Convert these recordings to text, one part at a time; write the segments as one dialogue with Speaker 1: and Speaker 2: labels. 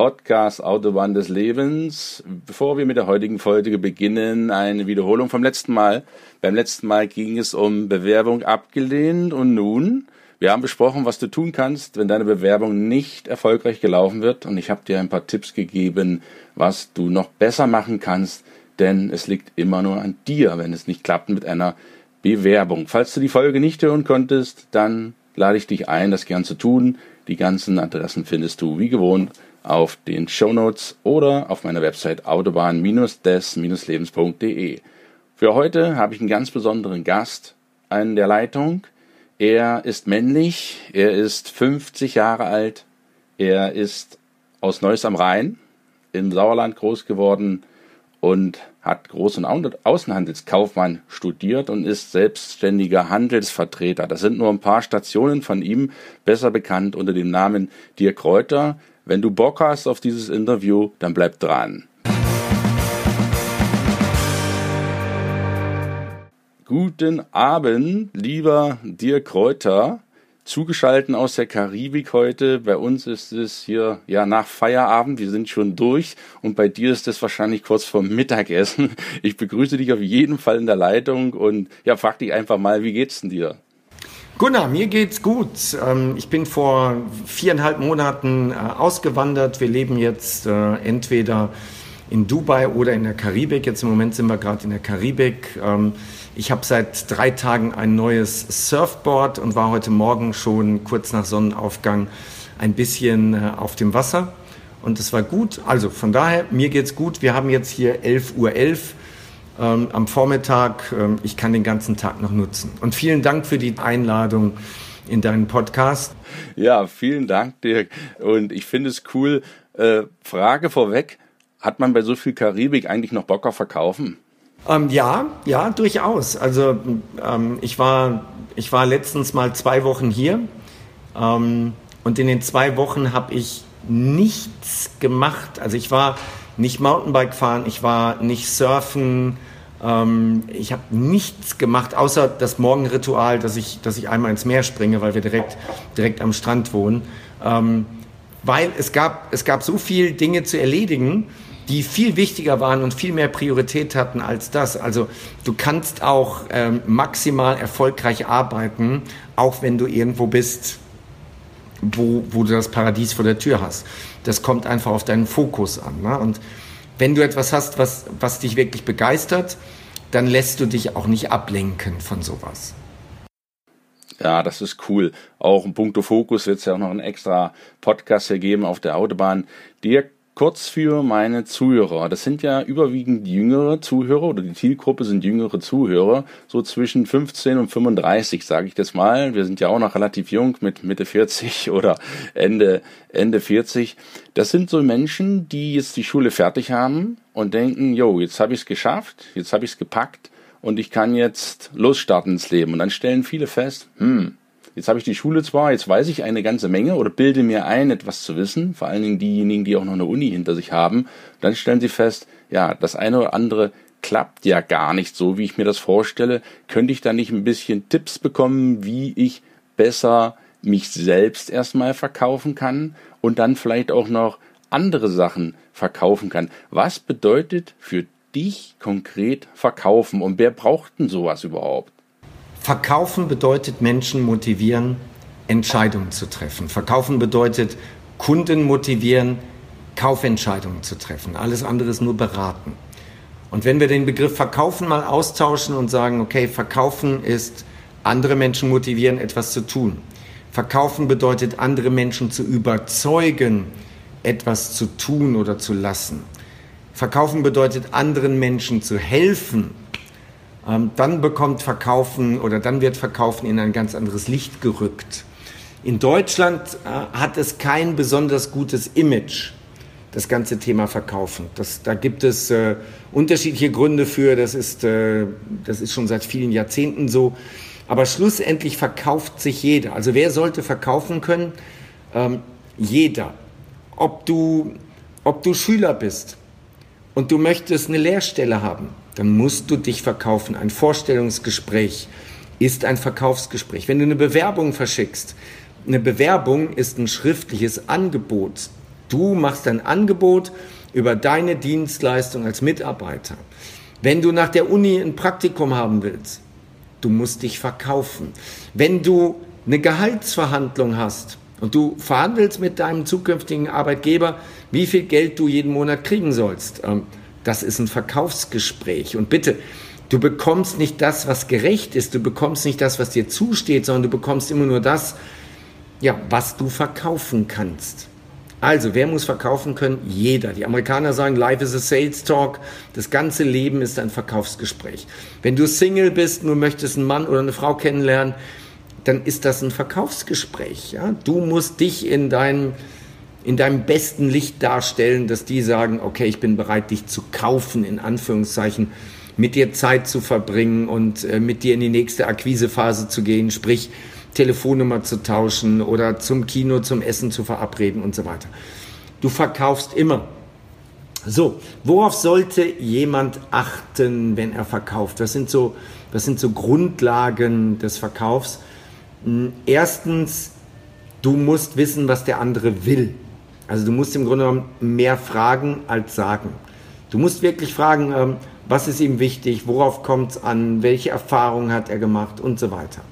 Speaker 1: Podcast Autobahn des Lebens. Bevor wir mit der heutigen Folge beginnen, eine Wiederholung vom letzten Mal. Beim letzten Mal ging es um Bewerbung abgelehnt und nun, wir haben besprochen, was du tun kannst, wenn deine Bewerbung nicht erfolgreich gelaufen wird und ich habe dir ein paar Tipps gegeben, was du noch besser machen kannst, denn es liegt immer nur an dir, wenn es nicht klappt mit einer Bewerbung. Falls du die Folge nicht hören konntest, dann lade ich dich ein, das gern zu tun. Die ganzen Adressen findest du wie gewohnt auf den Show Notes oder auf meiner Website autobahn-des-lebens.de. Für heute habe ich einen ganz besonderen Gast an der Leitung. Er ist männlich, er ist 50 Jahre alt, er ist aus Neuss am Rhein im Sauerland groß geworden und hat Groß- und Außenhandelskaufmann studiert und ist selbstständiger Handelsvertreter. Das sind nur ein paar Stationen von ihm, besser bekannt unter dem Namen Dirk Kräuter. Wenn du Bock hast auf dieses Interview, dann bleib dran. Guten Abend, lieber Dirk Kräuter. Zugeschalten aus der Karibik heute. Bei uns ist es hier ja nach Feierabend. Wir sind schon durch und bei dir ist es wahrscheinlich kurz vor Mittagessen. Ich begrüße dich auf jeden Fall in der Leitung und ja, frag dich einfach mal, wie geht's denn dir?
Speaker 2: Gunnar, mir geht's gut. Ähm, ich bin vor viereinhalb Monaten äh, ausgewandert. Wir leben jetzt äh, entweder in Dubai oder in der Karibik. Jetzt im Moment sind wir gerade in der Karibik. Ähm, ich habe seit drei Tagen ein neues Surfboard und war heute Morgen schon kurz nach Sonnenaufgang ein bisschen äh, auf dem Wasser. Und es war gut. Also von daher, mir geht's gut. Wir haben jetzt hier 11.11 Uhr. .11 ähm, am Vormittag. Ähm, ich kann den ganzen Tag noch nutzen. Und vielen Dank für die Einladung in deinen Podcast.
Speaker 1: Ja, vielen Dank, Dirk. Und ich finde es cool. Äh, Frage vorweg. Hat man bei so viel Karibik eigentlich noch Bock auf Verkaufen?
Speaker 2: Ähm, ja, ja, durchaus. Also ähm, ich, war, ich war letztens mal zwei Wochen hier ähm, und in den zwei Wochen habe ich nichts gemacht. Also ich war nicht Mountainbike fahren, ich war nicht surfen, ähm, ich habe nichts gemacht, außer das Morgenritual, dass ich, dass ich einmal ins Meer springe, weil wir direkt, direkt am Strand wohnen. Ähm, weil es gab, es gab so viele Dinge zu erledigen, die viel wichtiger waren und viel mehr Priorität hatten als das. Also du kannst auch ähm, maximal erfolgreich arbeiten, auch wenn du irgendwo bist, wo, wo du das Paradies vor der Tür hast. Das kommt einfach auf deinen Fokus an. Ne? Und wenn du etwas hast, was, was dich wirklich begeistert, dann lässt du dich auch nicht ablenken von sowas.
Speaker 1: Ja, das ist cool. Auch in puncto Fokus wird es ja auch noch einen extra Podcast ergeben auf der Autobahn. Dirk Kurz für meine Zuhörer. Das sind ja überwiegend jüngere Zuhörer oder die Zielgruppe sind jüngere Zuhörer, so zwischen 15 und 35, sage ich das mal. Wir sind ja auch noch relativ jung mit Mitte 40 oder Ende, Ende 40. Das sind so Menschen, die jetzt die Schule fertig haben und denken, jo, jetzt habe ich es geschafft, jetzt habe ich es gepackt und ich kann jetzt losstarten ins Leben. Und dann stellen viele fest, hm, Jetzt habe ich die Schule zwar, jetzt weiß ich eine ganze Menge oder bilde mir ein, etwas zu wissen, vor allen Dingen diejenigen, die auch noch eine Uni hinter sich haben. Dann stellen sie fest, ja, das eine oder andere klappt ja gar nicht so, wie ich mir das vorstelle. Könnte ich da nicht ein bisschen Tipps bekommen, wie ich besser mich selbst erstmal verkaufen kann und dann vielleicht auch noch andere Sachen verkaufen kann? Was bedeutet für dich konkret verkaufen und wer braucht denn sowas überhaupt?
Speaker 2: Verkaufen bedeutet Menschen motivieren, Entscheidungen zu treffen. Verkaufen bedeutet Kunden motivieren, Kaufentscheidungen zu treffen. Alles andere ist nur beraten. Und wenn wir den Begriff Verkaufen mal austauschen und sagen, okay, Verkaufen ist andere Menschen motivieren, etwas zu tun. Verkaufen bedeutet andere Menschen zu überzeugen, etwas zu tun oder zu lassen. Verkaufen bedeutet anderen Menschen zu helfen, dann bekommt Verkaufen oder dann wird Verkaufen in ein ganz anderes Licht gerückt. In Deutschland äh, hat es kein besonders gutes Image das ganze Thema Verkaufen. Das, da gibt es äh, unterschiedliche Gründe für, das ist, äh, das ist schon seit vielen Jahrzehnten so. Aber schlussendlich verkauft sich jeder. Also wer sollte verkaufen können? Ähm, jeder. Ob du, ob du Schüler bist und du möchtest eine Lehrstelle haben, dann musst du dich verkaufen. Ein Vorstellungsgespräch ist ein Verkaufsgespräch. Wenn du eine Bewerbung verschickst, eine Bewerbung ist ein schriftliches Angebot. Du machst ein Angebot über deine Dienstleistung als Mitarbeiter. Wenn du nach der Uni ein Praktikum haben willst, du musst dich verkaufen. Wenn du eine Gehaltsverhandlung hast und du verhandelst mit deinem zukünftigen Arbeitgeber, wie viel Geld du jeden Monat kriegen sollst, ähm, das ist ein Verkaufsgespräch. Und bitte, du bekommst nicht das, was gerecht ist, du bekommst nicht das, was dir zusteht, sondern du bekommst immer nur das, ja, was du verkaufen kannst. Also, wer muss verkaufen können? Jeder. Die Amerikaner sagen, Life is a Sales Talk. Das ganze Leben ist ein Verkaufsgespräch. Wenn du Single bist, nur möchtest einen Mann oder eine Frau kennenlernen, dann ist das ein Verkaufsgespräch. Ja? Du musst dich in deinem, in deinem besten Licht darstellen, dass die sagen, okay, ich bin bereit, dich zu kaufen, in Anführungszeichen, mit dir Zeit zu verbringen und äh, mit dir in die nächste Akquisephase zu gehen, sprich, Telefonnummer zu tauschen oder zum Kino, zum Essen zu verabreden und so weiter. Du verkaufst immer. So, worauf sollte jemand achten, wenn er verkauft? Das sind so, das sind so Grundlagen des Verkaufs. Hm, erstens, du musst wissen, was der andere will. Also du musst im Grunde genommen mehr fragen als sagen. Du musst wirklich fragen, ähm, was ist ihm wichtig, worauf kommt es an, welche Erfahrungen hat er gemacht und so weiter.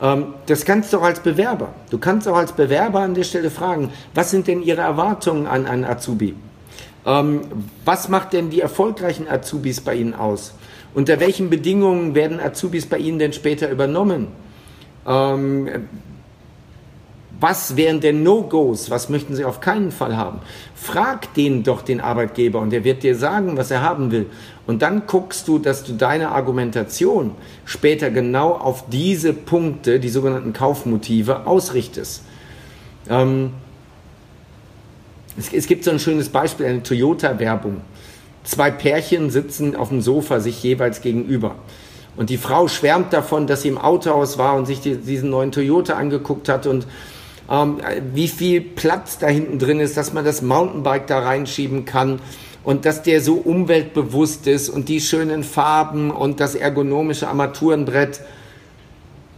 Speaker 2: Ähm, das kannst du auch als Bewerber. Du kannst auch als Bewerber an der Stelle fragen, was sind denn Ihre Erwartungen an einen Azubi? Ähm, was macht denn die erfolgreichen Azubis bei Ihnen aus? Unter welchen Bedingungen werden Azubis bei Ihnen denn später übernommen? Ähm, was wären denn No-Gos? Was möchten Sie auf keinen Fall haben? Frag den doch den Arbeitgeber und er wird dir sagen, was er haben will. Und dann guckst du, dass du deine Argumentation später genau auf diese Punkte, die sogenannten Kaufmotive, ausrichtest. Ähm, es, es gibt so ein schönes Beispiel, eine Toyota-Werbung. Zwei Pärchen sitzen auf dem Sofa sich jeweils gegenüber. Und die Frau schwärmt davon, dass sie im Autohaus war und sich die, diesen neuen Toyota angeguckt hat und ähm, wie viel Platz da hinten drin ist, dass man das Mountainbike da reinschieben kann und dass der so umweltbewusst ist und die schönen Farben und das ergonomische Armaturenbrett.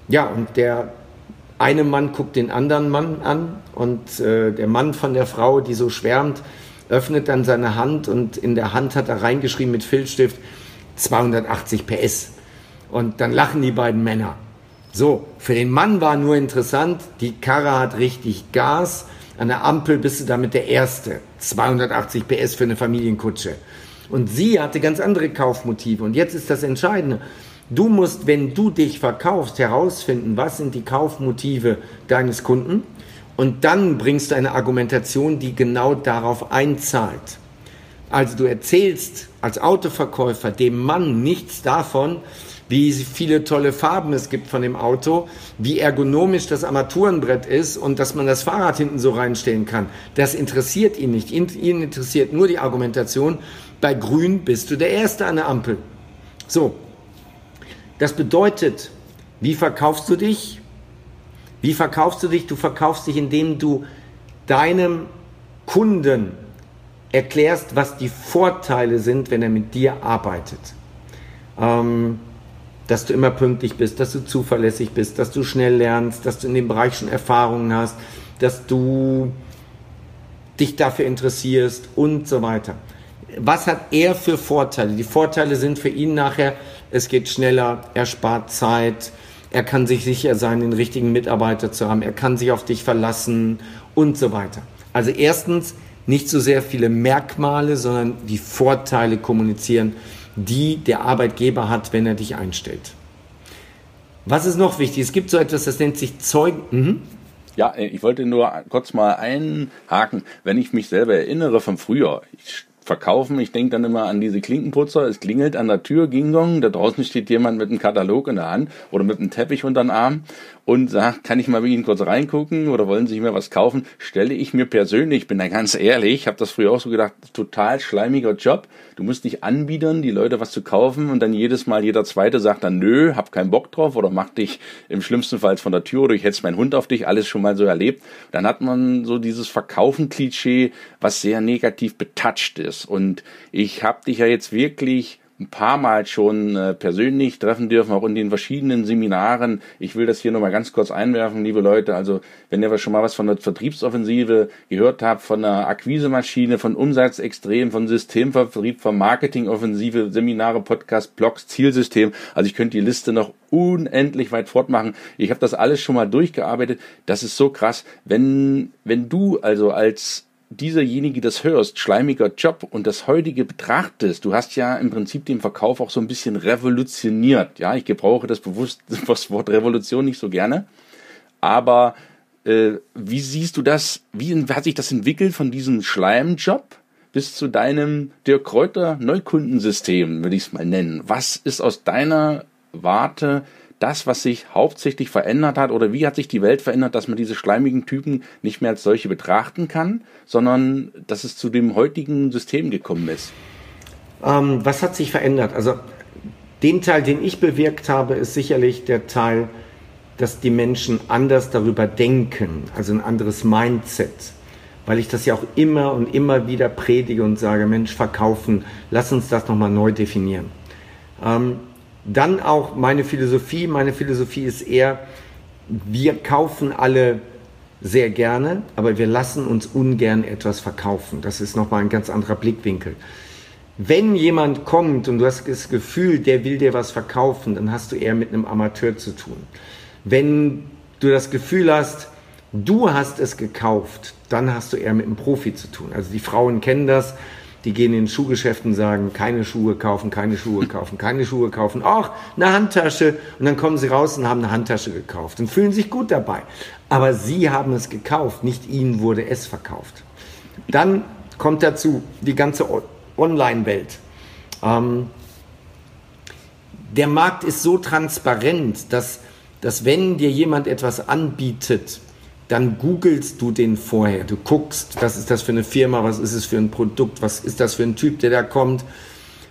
Speaker 2: Ja, und der eine Mann guckt den anderen Mann an und äh, der Mann von der Frau, die so schwärmt, öffnet dann seine Hand und in der Hand hat er reingeschrieben mit Filzstift 280 PS. Und dann lachen die beiden Männer. So, für den Mann war nur interessant, die Karre hat richtig Gas, an der Ampel bist du damit der Erste. 280 PS für eine Familienkutsche. Und sie hatte ganz andere Kaufmotive. Und jetzt ist das Entscheidende. Du musst, wenn du dich verkaufst, herausfinden, was sind die Kaufmotive deines Kunden. Und dann bringst du eine Argumentation, die genau darauf einzahlt. Also du erzählst als Autoverkäufer dem Mann nichts davon, wie viele tolle Farben es gibt von dem Auto, wie ergonomisch das Armaturenbrett ist und dass man das Fahrrad hinten so reinstellen kann. Das interessiert ihn nicht. Ihn interessiert nur die Argumentation, bei Grün bist du der Erste an der Ampel. So, das bedeutet, wie verkaufst du dich? Wie verkaufst du dich? Du verkaufst dich, indem du deinem Kunden erklärst, was die Vorteile sind, wenn er mit dir arbeitet. Ähm, dass du immer pünktlich bist, dass du zuverlässig bist, dass du schnell lernst, dass du in dem Bereich schon Erfahrungen hast, dass du dich dafür interessierst und so weiter. Was hat er für Vorteile? Die Vorteile sind für ihn nachher, es geht schneller, er spart Zeit, er kann sich sicher sein, den richtigen Mitarbeiter zu haben, er kann sich auf dich verlassen und so weiter. Also erstens, nicht so sehr viele Merkmale, sondern die Vorteile kommunizieren die der Arbeitgeber hat, wenn er dich einstellt. Was ist noch wichtig? Es gibt so etwas, das nennt sich Zeugen. Mhm.
Speaker 1: Ja, ich wollte nur kurz mal einhaken, wenn ich mich selber erinnere vom Frühjahr. Ich verkaufen. Ich denke dann immer an diese Klinkenputzer. Es klingelt an der Tür, Gingong. Da draußen steht jemand mit einem Katalog in der Hand oder mit einem Teppich unter den Arm und sagt, kann ich mal bei Ihnen kurz reingucken oder wollen Sie mir was kaufen? Stelle ich mir persönlich, bin da ganz ehrlich, habe das früher auch so gedacht, total schleimiger Job. Du musst dich anbiedern, die Leute was zu kaufen und dann jedes Mal jeder Zweite sagt dann, nö, hab keinen Bock drauf oder mach dich im schlimmsten Fall von der Tür oder ich hetze meinen Hund auf dich, alles schon mal so erlebt. Dann hat man so dieses Verkaufen-Klischee, was sehr negativ betatscht ist. Und ich habe dich ja jetzt wirklich ein paar Mal schon äh, persönlich treffen dürfen, auch in den verschiedenen Seminaren. Ich will das hier nochmal ganz kurz einwerfen, liebe Leute. Also, wenn ihr schon mal was von der Vertriebsoffensive gehört habt, von der Akquisemaschine, von Umsatzextrem, von Systemvertrieb, von Marketingoffensive, Seminare, Podcast, Blogs, Zielsystem. Also, ich könnte die Liste noch unendlich weit fortmachen. Ich habe das alles schon mal durchgearbeitet. Das ist so krass. Wenn, wenn du also als dieserjenige das hörst, schleimiger Job und das heutige betrachtest, du hast ja im Prinzip den Verkauf auch so ein bisschen revolutioniert. Ja, ich gebrauche das bewusst das Wort Revolution nicht so gerne, aber äh, wie siehst du das? Wie hat sich das entwickelt von diesem Schleimjob bis zu deinem Dirk Kräuter Neukundensystem, würde ich es mal nennen? Was ist aus deiner Warte das, was sich hauptsächlich verändert hat oder wie hat sich die Welt verändert, dass man diese schleimigen Typen nicht mehr als solche betrachten kann, sondern dass es zu dem heutigen System gekommen ist?
Speaker 2: Ähm, was hat sich verändert? Also den Teil, den ich bewirkt habe, ist sicherlich der Teil, dass die Menschen anders darüber denken, also ein anderes Mindset. Weil ich das ja auch immer und immer wieder predige und sage, Mensch, verkaufen, lass uns das nochmal neu definieren. Ähm, dann auch meine Philosophie. Meine Philosophie ist eher, wir kaufen alle sehr gerne, aber wir lassen uns ungern etwas verkaufen. Das ist nochmal ein ganz anderer Blickwinkel. Wenn jemand kommt und du hast das Gefühl, der will dir was verkaufen, dann hast du eher mit einem Amateur zu tun. Wenn du das Gefühl hast, du hast es gekauft, dann hast du eher mit einem Profi zu tun. Also die Frauen kennen das die gehen in Schuhgeschäften und sagen, keine Schuhe kaufen, keine Schuhe kaufen, keine Schuhe kaufen. Ach, eine Handtasche. Und dann kommen sie raus und haben eine Handtasche gekauft und fühlen sich gut dabei. Aber sie haben es gekauft, nicht ihnen wurde es verkauft. Dann kommt dazu die ganze Online-Welt. Ähm, der Markt ist so transparent, dass, dass wenn dir jemand etwas anbietet, dann googelst du den vorher. Du guckst, was ist das für eine Firma, was ist es für ein Produkt, was ist das für ein Typ, der da kommt.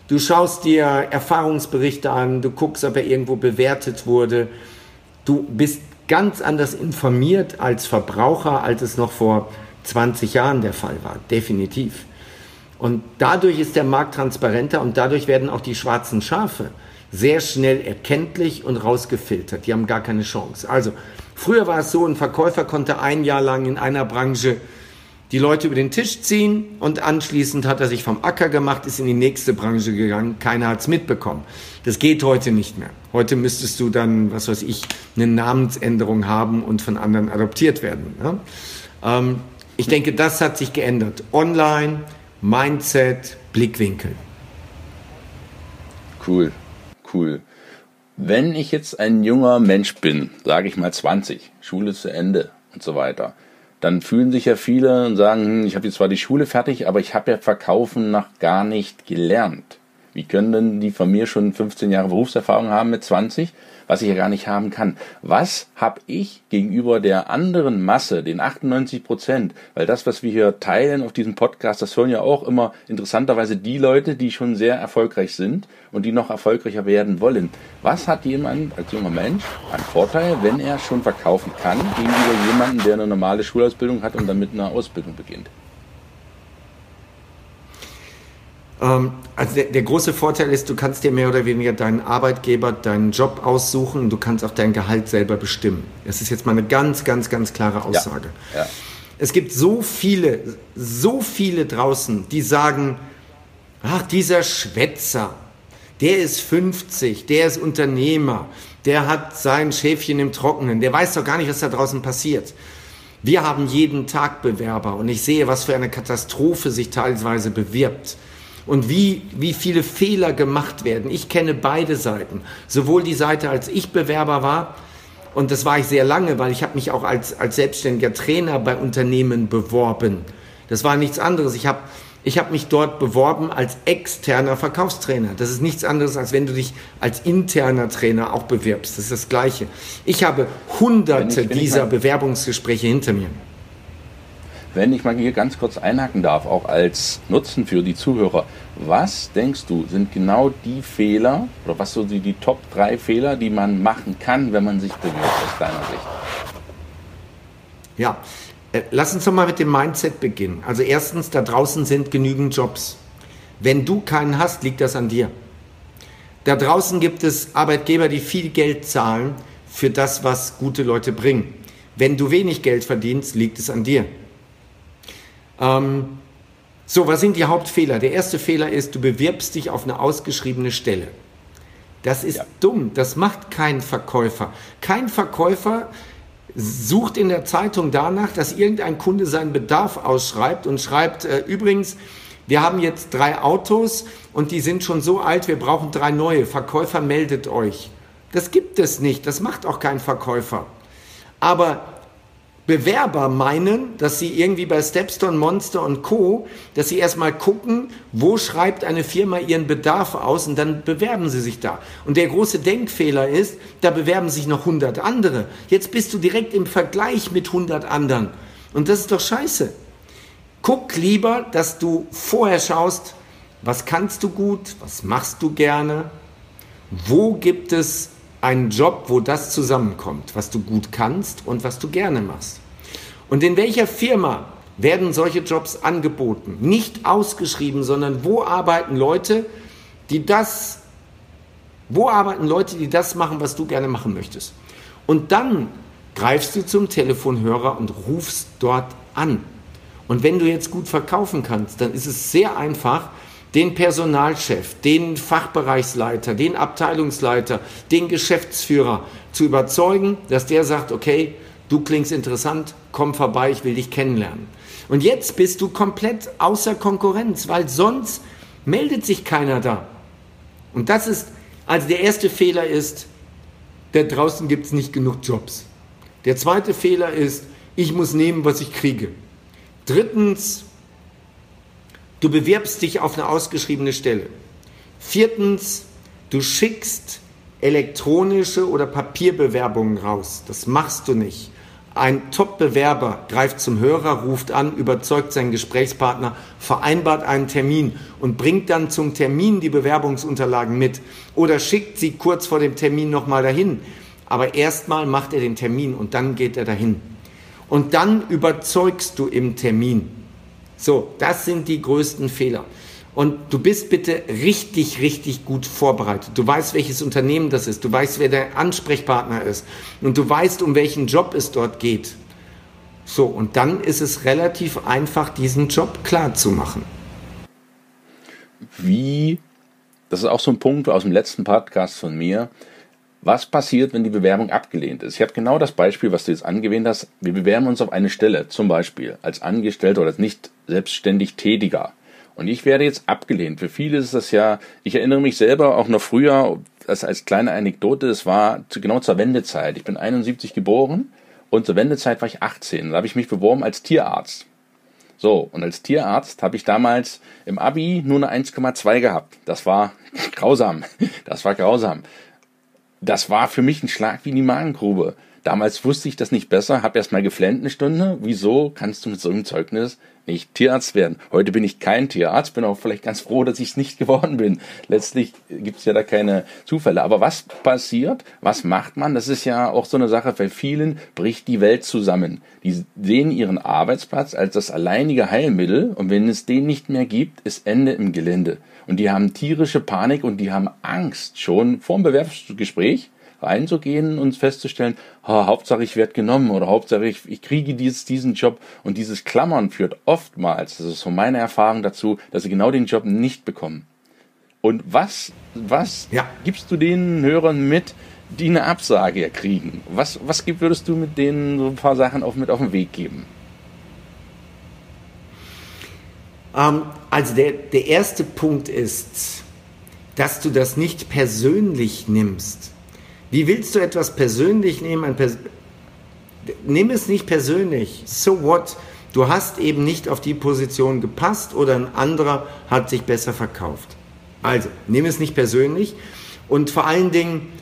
Speaker 2: Du schaust dir Erfahrungsberichte an, du guckst, ob er irgendwo bewertet wurde. Du bist ganz anders informiert als Verbraucher, als es noch vor 20 Jahren der Fall war, definitiv. Und dadurch ist der Markt transparenter und dadurch werden auch die schwarzen Schafe sehr schnell erkenntlich und rausgefiltert. Die haben gar keine Chance. Also Früher war es so, ein Verkäufer konnte ein Jahr lang in einer Branche die Leute über den Tisch ziehen und anschließend hat er sich vom Acker gemacht, ist in die nächste Branche gegangen, keiner hat es mitbekommen. Das geht heute nicht mehr. Heute müsstest du dann, was weiß ich, eine Namensänderung haben und von anderen adoptiert werden. Ja? Ähm, ich denke, das hat sich geändert. Online, Mindset, Blickwinkel.
Speaker 1: Cool, cool. Wenn ich jetzt ein junger Mensch bin, sage ich mal 20, Schule zu Ende und so weiter, dann fühlen sich ja viele und sagen, hm, ich habe jetzt zwar die Schule fertig, aber ich habe ja Verkaufen noch gar nicht gelernt. Wie können denn die von mir schon 15 Jahre Berufserfahrung haben mit 20? was ich ja gar nicht haben kann. Was habe ich gegenüber der anderen Masse, den 98 Prozent? Weil das, was wir hier teilen auf diesem Podcast, das hören ja auch immer interessanterweise die Leute, die schon sehr erfolgreich sind und die noch erfolgreicher werden wollen. Was hat jemand als junger Mensch an Vorteil, wenn er schon verkaufen kann, gegenüber jemandem, der eine normale Schulausbildung hat und dann mit einer Ausbildung beginnt?
Speaker 2: Ähm, also der, der, große Vorteil ist, du kannst dir mehr oder weniger deinen Arbeitgeber, deinen Job aussuchen und du kannst auch dein Gehalt selber bestimmen. Das ist jetzt mal eine ganz, ganz, ganz klare Aussage. Ja, ja. Es gibt so viele, so viele draußen, die sagen, ach, dieser Schwätzer, der ist 50, der ist Unternehmer, der hat sein Schäfchen im Trockenen, der weiß doch gar nicht, was da draußen passiert. Wir haben jeden Tag Bewerber und ich sehe, was für eine Katastrophe sich teilweise bewirbt und wie, wie viele Fehler gemacht werden. Ich kenne beide Seiten. Sowohl die Seite, als ich Bewerber war, und das war ich sehr lange, weil ich habe mich auch als, als selbstständiger Trainer bei Unternehmen beworben. Das war nichts anderes. Ich habe Ich habe mich dort beworben als externer Verkaufstrainer. Das ist nichts anderes, als wenn du dich als interner Trainer auch bewirbst. Das ist das Gleiche. Ich habe hunderte ich, dieser Bewerbungsgespräche hinter mir.
Speaker 1: Wenn ich mal hier ganz kurz einhaken darf, auch als Nutzen für die Zuhörer, was denkst du, sind genau die Fehler oder was so die, die Top 3 Fehler, die man machen kann, wenn man sich bewirbt, aus deiner Sicht?
Speaker 2: Ja, äh, lass uns doch mal mit dem Mindset beginnen. Also erstens, da draußen sind genügend Jobs. Wenn du keinen hast, liegt das an dir. Da draußen gibt es Arbeitgeber, die viel Geld zahlen für das, was gute Leute bringen. Wenn du wenig Geld verdienst, liegt es an dir. Ähm, so, was sind die Hauptfehler? Der erste Fehler ist, du bewirbst dich auf eine ausgeschriebene Stelle. Das ist ja. dumm, das macht kein Verkäufer. Kein Verkäufer sucht in der Zeitung danach, dass irgendein Kunde seinen Bedarf ausschreibt und schreibt, äh, übrigens, wir haben jetzt drei Autos und die sind schon so alt, wir brauchen drei neue. Verkäufer meldet euch. Das gibt es nicht, das macht auch kein Verkäufer. Aber Bewerber meinen, dass sie irgendwie bei Stepstone, Monster und Co., dass sie erstmal gucken, wo schreibt eine Firma ihren Bedarf aus und dann bewerben sie sich da. Und der große Denkfehler ist, da bewerben sich noch 100 andere. Jetzt bist du direkt im Vergleich mit 100 anderen. Und das ist doch scheiße. Guck lieber, dass du vorher schaust, was kannst du gut, was machst du gerne, wo gibt es einen Job, wo das zusammenkommt, was du gut kannst und was du gerne machst. Und in welcher Firma werden solche Jobs angeboten? Nicht ausgeschrieben, sondern wo arbeiten Leute, die das, wo arbeiten Leute, die das machen, was du gerne machen möchtest? Und dann greifst du zum Telefonhörer und rufst dort an. Und wenn du jetzt gut verkaufen kannst, dann ist es sehr einfach, den Personalchef, den Fachbereichsleiter, den Abteilungsleiter, den Geschäftsführer zu überzeugen, dass der sagt, okay, du klingst interessant, komm vorbei, ich will dich kennenlernen. Und jetzt bist du komplett außer Konkurrenz, weil sonst meldet sich keiner da. Und das ist, also der erste Fehler ist, da draußen gibt es nicht genug Jobs. Der zweite Fehler ist, ich muss nehmen, was ich kriege. Drittens, Du bewirbst dich auf eine ausgeschriebene Stelle. Viertens, du schickst elektronische oder Papierbewerbungen raus. Das machst du nicht. Ein Top-Bewerber greift zum Hörer, ruft an, überzeugt seinen Gesprächspartner, vereinbart einen Termin und bringt dann zum Termin die Bewerbungsunterlagen mit oder schickt sie kurz vor dem Termin nochmal dahin. Aber erstmal macht er den Termin und dann geht er dahin. Und dann überzeugst du im Termin. So, das sind die größten Fehler. Und du bist bitte richtig, richtig gut vorbereitet. Du weißt, welches Unternehmen das ist. Du weißt, wer der Ansprechpartner ist. Und du weißt, um welchen Job es dort geht. So, und dann ist es relativ einfach, diesen Job klar zu machen.
Speaker 1: Wie, das ist auch so ein Punkt aus dem letzten Podcast von mir, was passiert, wenn die Bewerbung abgelehnt ist? Ich habe genau das Beispiel, was du jetzt angewähnt hast. Wir bewerben uns auf eine Stelle, zum Beispiel als Angestellter oder als nicht selbstständig Tätiger. Und ich werde jetzt abgelehnt. Für viele ist das ja, ich erinnere mich selber auch noch früher, das als kleine Anekdote, es war zu, genau zur Wendezeit. Ich bin 71 geboren und zur Wendezeit war ich 18. Da habe ich mich beworben als Tierarzt. So, und als Tierarzt habe ich damals im Abi nur eine 1,2 gehabt. Das war grausam. Das war grausam das war für mich ein Schlag wie in die Magengrube. Damals wusste ich das nicht besser, habe erst mal geflennt eine Stunde. Wieso kannst du mit so einem Zeugnis nicht Tierarzt werden? Heute bin ich kein Tierarzt, bin auch vielleicht ganz froh, dass ich es nicht geworden bin. Letztlich gibt es ja da keine Zufälle. Aber was passiert? Was macht man? Das ist ja auch so eine Sache, bei vielen bricht die Welt zusammen. Die sehen ihren Arbeitsplatz als das alleinige Heilmittel und wenn es den nicht mehr gibt, ist Ende im Gelände. Und die haben tierische Panik und die haben Angst, schon vor dem Bewerbungsgespräch reinzugehen und festzustellen, oh, Hauptsache ich werde genommen oder Hauptsache ich, ich kriege dieses, diesen Job. Und dieses Klammern führt oftmals, das ist so meine Erfahrung dazu, dass sie genau den Job nicht bekommen. Und was, was ja. gibst du den Hörern mit, die eine Absage kriegen? Was, was würdest du mit denen so ein paar Sachen auch mit auf den Weg geben?
Speaker 2: Ähm, also der, der erste Punkt ist, dass du das nicht persönlich nimmst. Wie willst du etwas persönlich nehmen? Pers Nimm es nicht persönlich. So what? Du hast eben nicht auf die Position gepasst oder ein anderer hat sich besser verkauft. Also, nimm es nicht persönlich und vor allen Dingen,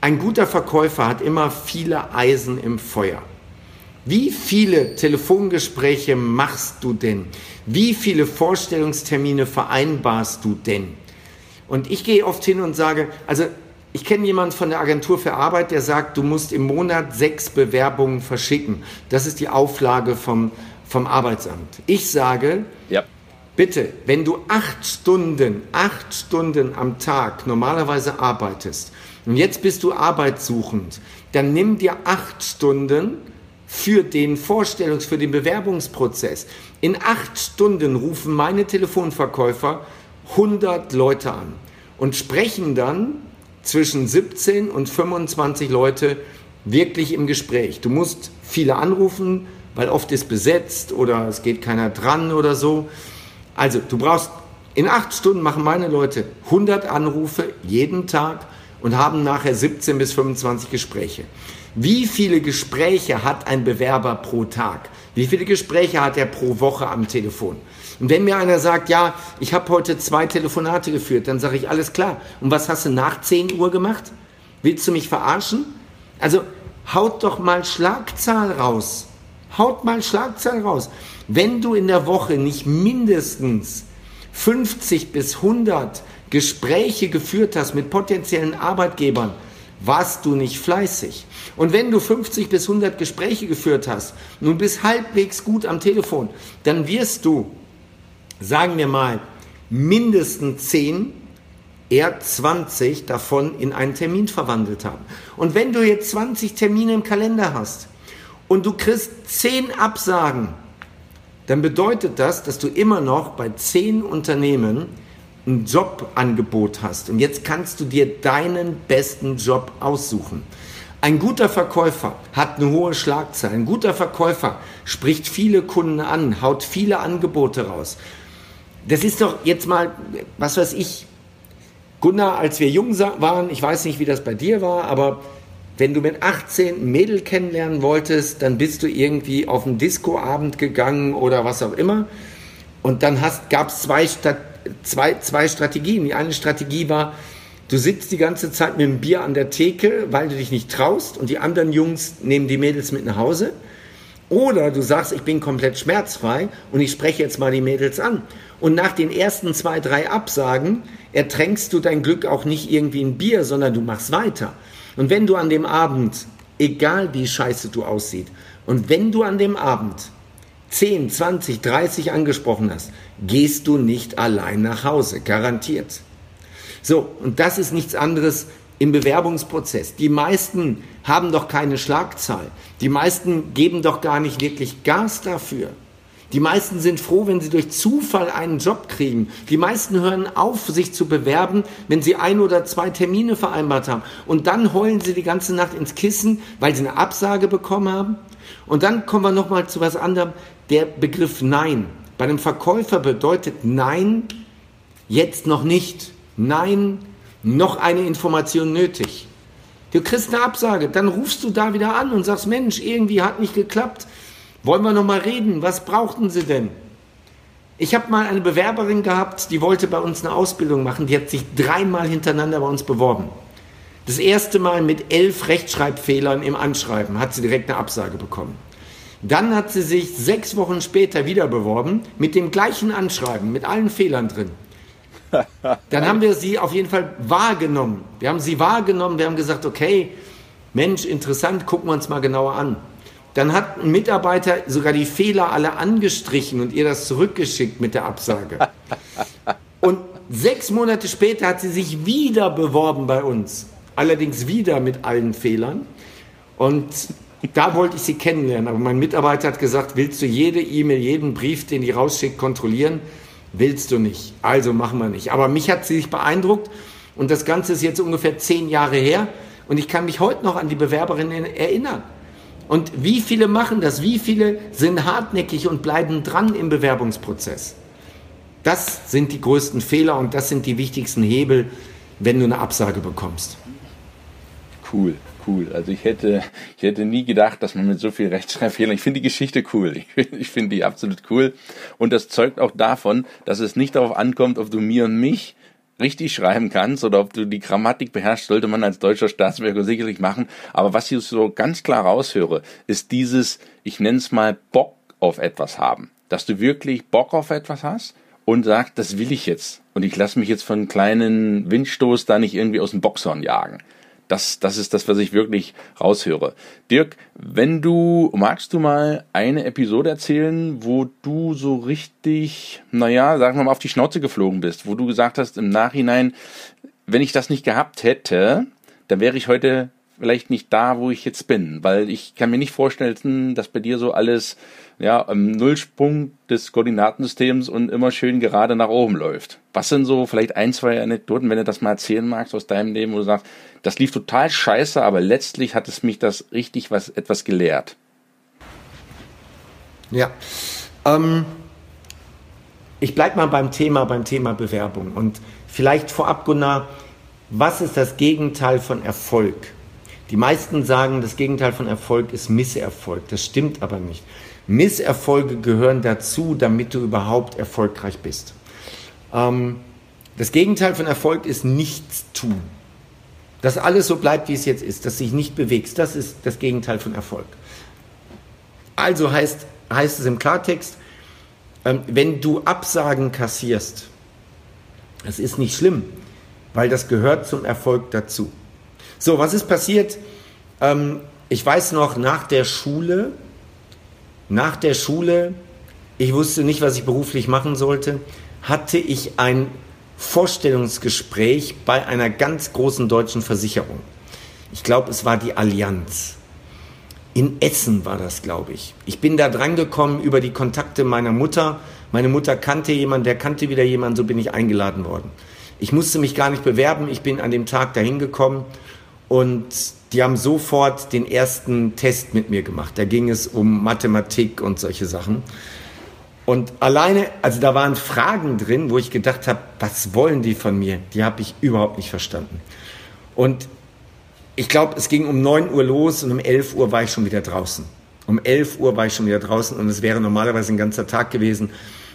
Speaker 2: ein guter Verkäufer hat immer viele Eisen im Feuer. Wie viele Telefongespräche machst du denn? Wie viele Vorstellungstermine vereinbarst du denn? Und ich gehe oft hin und sage, also ich kenne jemanden von der Agentur für Arbeit, der sagt, du musst im Monat sechs Bewerbungen verschicken. Das ist die Auflage vom, vom Arbeitsamt. Ich sage, ja. bitte, wenn du acht Stunden, acht Stunden am Tag normalerweise arbeitest und jetzt bist du arbeitssuchend, dann nimm dir acht Stunden für den Vorstellungs-, für den Bewerbungsprozess. In acht Stunden rufen meine Telefonverkäufer 100 Leute an und sprechen dann zwischen 17 und 25 Leute wirklich im Gespräch. Du musst viele anrufen, weil oft ist besetzt oder es geht keiner dran oder so. Also du brauchst, in acht Stunden machen meine Leute 100 Anrufe jeden Tag und haben nachher 17 bis 25 Gespräche. Wie viele Gespräche hat ein Bewerber pro Tag? Wie viele Gespräche hat er pro Woche am Telefon? Und wenn mir einer sagt, ja, ich habe heute zwei Telefonate geführt, dann sage ich, alles klar. Und was hast du nach 10 Uhr gemacht? Willst du mich verarschen? Also haut doch mal Schlagzahl raus. Haut mal Schlagzahl raus. Wenn du in der Woche nicht mindestens 50 bis 100 Gespräche geführt hast mit potenziellen Arbeitgebern, warst du nicht fleißig. Und wenn du 50 bis 100 Gespräche geführt hast und bist halbwegs gut am Telefon, dann wirst du, sagen wir mal, mindestens 10, eher 20 davon in einen Termin verwandelt haben. Und wenn du jetzt 20 Termine im Kalender hast und du kriegst 10 Absagen, dann bedeutet das, dass du immer noch bei 10 Unternehmen ein Jobangebot hast und jetzt kannst du dir deinen besten Job aussuchen. Ein guter Verkäufer hat eine hohe Schlagzahl. Ein guter Verkäufer spricht viele Kunden an, haut viele Angebote raus. Das ist doch jetzt mal, was weiß ich, Gunnar, als wir jung waren, ich weiß nicht, wie das bei dir war, aber wenn du mit 18 ein Mädel kennenlernen wolltest, dann bist du irgendwie auf einen Discoabend gegangen oder was auch immer. Und dann gab es zwei Stadt zwei, zwei Strategien. Die eine Strategie war, du sitzt die ganze Zeit mit dem Bier an der Theke, weil du dich nicht traust und die anderen Jungs nehmen die Mädels mit nach Hause. Oder du sagst, ich bin komplett schmerzfrei und ich spreche jetzt mal die Mädels an. Und nach den ersten zwei, drei Absagen ertränkst du dein Glück auch nicht irgendwie in Bier, sondern du machst weiter. Und wenn du an dem Abend, egal wie scheiße du aussiehst, und wenn du an dem Abend 10, 20, 30 angesprochen hast, gehst du nicht allein nach Hause, garantiert. So, und das ist nichts anderes im Bewerbungsprozess. Die meisten haben doch keine Schlagzahl. Die meisten geben doch gar nicht wirklich Gas dafür. Die meisten sind froh, wenn sie durch Zufall einen Job kriegen. Die meisten hören auf, sich zu bewerben, wenn sie ein oder zwei Termine vereinbart haben. Und dann heulen sie die ganze Nacht ins Kissen, weil sie eine Absage bekommen haben. Und dann kommen wir nochmal zu was anderem. Der Begriff Nein. Bei einem Verkäufer bedeutet Nein jetzt noch nicht. Nein, noch eine Information nötig. Du kriegst eine Absage, dann rufst du da wieder an und sagst, Mensch, irgendwie hat nicht geklappt. Wollen wir noch mal reden? Was brauchten Sie denn? Ich habe mal eine Bewerberin gehabt, die wollte bei uns eine Ausbildung machen. Die hat sich dreimal hintereinander bei uns beworben. Das erste Mal mit elf Rechtschreibfehlern im Anschreiben hat sie direkt eine Absage bekommen. Dann hat sie sich sechs Wochen später wieder beworben mit dem gleichen Anschreiben, mit allen Fehlern drin. Dann haben wir sie auf jeden Fall wahrgenommen. Wir haben sie wahrgenommen, wir haben gesagt, okay, Mensch, interessant, gucken wir uns mal genauer an. Dann hat ein Mitarbeiter sogar die Fehler alle angestrichen und ihr das zurückgeschickt mit der Absage. Und sechs Monate später hat sie sich wieder beworben bei uns. Allerdings wieder mit allen Fehlern. Und da wollte ich sie kennenlernen. Aber mein Mitarbeiter hat gesagt, willst du jede E-Mail, jeden Brief, den die rausschickt, kontrollieren? Willst du nicht. Also machen wir nicht. Aber mich hat sie sich beeindruckt. Und das Ganze ist jetzt ungefähr zehn Jahre her. Und ich kann mich heute noch an die Bewerberin erinnern. Und wie viele machen das? Wie viele sind hartnäckig und bleiben dran im Bewerbungsprozess? Das sind die größten Fehler und das sind die wichtigsten Hebel, wenn du eine Absage bekommst.
Speaker 1: Cool, cool. Also ich hätte, ich hätte nie gedacht, dass man mit so viel Rechtschreibfehlern, ich finde die Geschichte cool. Ich, ich finde die absolut cool. Und das zeugt auch davon, dass es nicht darauf ankommt, ob du mir und mich richtig schreiben kannst oder ob du die Grammatik beherrschst, sollte man als deutscher Staatsbürger sicherlich machen. Aber was ich so ganz klar raushöre, ist dieses, ich nenne es mal Bock auf etwas haben. Dass du wirklich Bock auf etwas hast und sagst, das will ich jetzt. Und ich lasse mich jetzt von einem kleinen Windstoß da nicht irgendwie aus dem Boxhorn jagen. Das, das ist das, was ich wirklich raushöre. Dirk, wenn du, magst du mal eine Episode erzählen, wo du so richtig, naja, sagen wir mal, auf die Schnauze geflogen bist, wo du gesagt hast im Nachhinein, wenn ich das nicht gehabt hätte, dann wäre ich heute vielleicht nicht da, wo ich jetzt bin, weil ich kann mir nicht vorstellen, dass bei dir so alles ja im Nullsprung des Koordinatensystems und immer schön gerade nach oben läuft. Was sind so vielleicht ein, zwei Anekdoten, wenn du das mal erzählen magst aus deinem Leben, wo du sagst, das lief total scheiße, aber letztlich hat es mich das richtig was etwas gelehrt.
Speaker 2: Ja. Ähm, ich bleibe mal beim Thema, beim Thema Bewerbung und vielleicht vorab, Gunnar, was ist das Gegenteil von Erfolg? Die meisten sagen, das Gegenteil von Erfolg ist Misserfolg. Das stimmt aber nicht. Misserfolge gehören dazu, damit du überhaupt erfolgreich bist. Ähm, das Gegenteil von Erfolg ist nichts tun. Dass alles so bleibt, wie es jetzt ist, dass sich nicht bewegst, das ist das Gegenteil von Erfolg. Also heißt, heißt es im Klartext, ähm, wenn du Absagen kassierst, das ist nicht schlimm, weil das gehört zum Erfolg dazu. So, was ist passiert? Ähm, ich weiß noch, nach der Schule, nach der Schule, ich wusste nicht, was ich beruflich machen sollte, hatte ich ein Vorstellungsgespräch bei einer ganz großen deutschen Versicherung. Ich glaube, es war die Allianz. In Essen war das, glaube ich. Ich bin da drangekommen über die Kontakte meiner Mutter. Meine Mutter kannte jemanden, der kannte wieder jemanden, so bin ich eingeladen worden. Ich musste mich gar nicht bewerben, ich bin an dem Tag dahin gekommen und die haben sofort den ersten Test mit mir gemacht. Da ging es um Mathematik und solche Sachen. Und alleine, also da waren Fragen drin, wo ich gedacht habe, was wollen die von mir? Die habe ich überhaupt nicht verstanden. Und ich glaube, es ging um 9 Uhr los und um 11 Uhr war ich schon wieder draußen. Um 11 Uhr war ich schon wieder draußen und es wäre normalerweise ein ganzer Tag gewesen.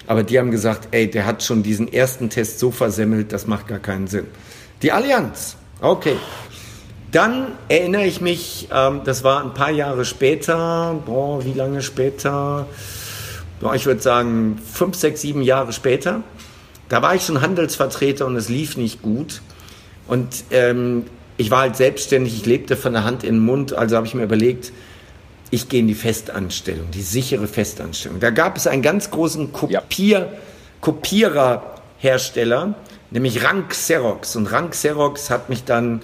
Speaker 2: Aber die haben gesagt, ey, der hat schon diesen ersten Test so versemmelt, das macht gar keinen Sinn. Die Allianz, okay. Dann erinnere ich mich, ähm, das war ein paar Jahre später, boah, wie lange später? Boah, ich würde sagen fünf, sechs, sieben Jahre später. Da war ich schon Handelsvertreter und es lief nicht gut. Und ähm, ich war halt selbstständig, ich lebte von der Hand in den Mund, also habe ich mir überlegt, ich gehe in die Festanstellung, die sichere Festanstellung. Da gab es einen ganz großen Kopier, ja. Kopiererhersteller, nämlich Rank Xerox. Und Rank Xerox hat mich dann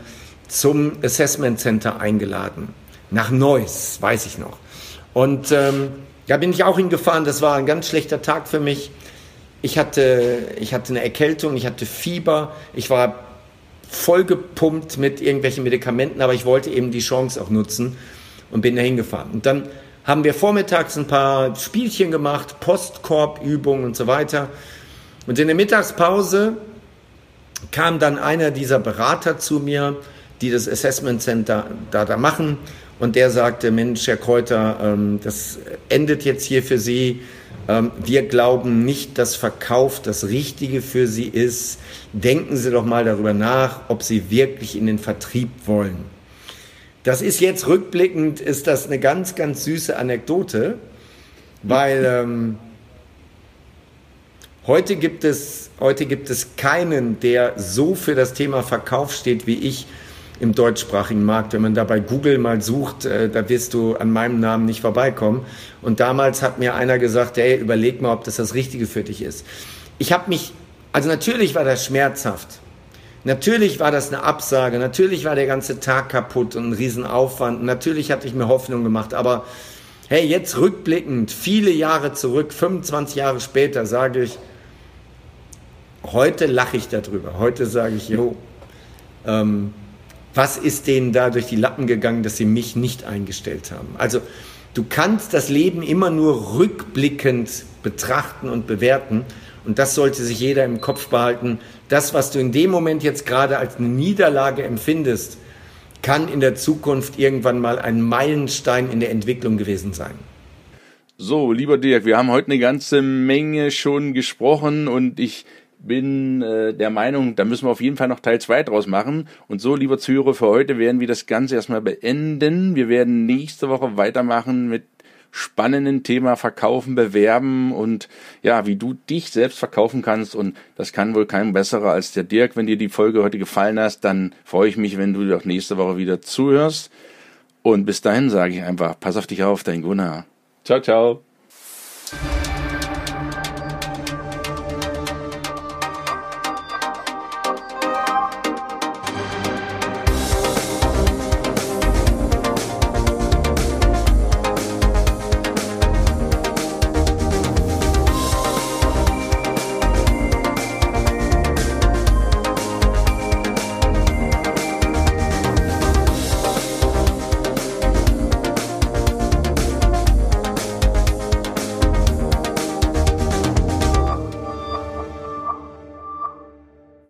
Speaker 2: zum Assessment Center eingeladen. Nach Neuss, weiß ich noch. Und ähm, da bin ich auch hingefahren. Das war ein ganz schlechter Tag für mich. Ich hatte, ich hatte eine Erkältung, ich hatte Fieber, ich war vollgepumpt mit irgendwelchen Medikamenten, aber ich wollte eben die Chance auch nutzen und bin da hingefahren. Und dann haben wir vormittags ein paar Spielchen gemacht, Postkorbübungen und so weiter. Und in der Mittagspause kam dann einer dieser Berater zu mir die das Assessment Center da, da machen. Und der sagte, Mensch, Herr Kräuter, ähm, das endet jetzt hier für Sie. Ähm, wir glauben nicht, dass Verkauf das Richtige für Sie ist. Denken Sie doch mal darüber nach, ob Sie wirklich in den Vertrieb wollen. Das ist jetzt rückblickend, ist das eine ganz, ganz süße Anekdote, weil ähm, heute, gibt es, heute gibt es keinen, der so für das Thema Verkauf steht wie ich im deutschsprachigen Markt. Wenn man da bei Google mal sucht, äh, da wirst du an meinem Namen nicht vorbeikommen. Und damals hat mir einer gesagt, hey, überleg mal, ob das das Richtige für dich ist. Ich habe mich, also natürlich war das schmerzhaft. Natürlich war das eine Absage, natürlich war der ganze Tag kaputt und ein Riesenaufwand. Natürlich hatte ich mir Hoffnung gemacht, aber hey, jetzt rückblickend, viele Jahre zurück, 25 Jahre später, sage ich, heute lache ich darüber. Heute sage ich, jo, ähm, was ist denen da durch die Lappen gegangen, dass sie mich nicht eingestellt haben? Also du kannst das Leben immer nur rückblickend betrachten und bewerten. Und das sollte sich jeder im Kopf behalten. Das, was du in dem Moment jetzt gerade als eine Niederlage empfindest, kann in der Zukunft irgendwann mal ein Meilenstein in der Entwicklung gewesen sein.
Speaker 1: So, lieber Dirk, wir haben heute eine ganze Menge schon gesprochen und ich bin äh, der Meinung, da müssen wir auf jeden Fall noch Teil 2 draus machen. Und so, lieber Zuhörer, für heute werden wir das Ganze erstmal beenden. Wir werden nächste Woche weitermachen mit spannenden Thema Verkaufen, Bewerben und ja, wie du dich selbst verkaufen kannst. Und das kann wohl kein besserer als der Dirk. Wenn dir die Folge heute gefallen hat, dann freue ich mich, wenn du auch nächste Woche wieder zuhörst. Und bis dahin sage ich einfach, pass auf dich auf, dein Gunnar. Ciao, ciao.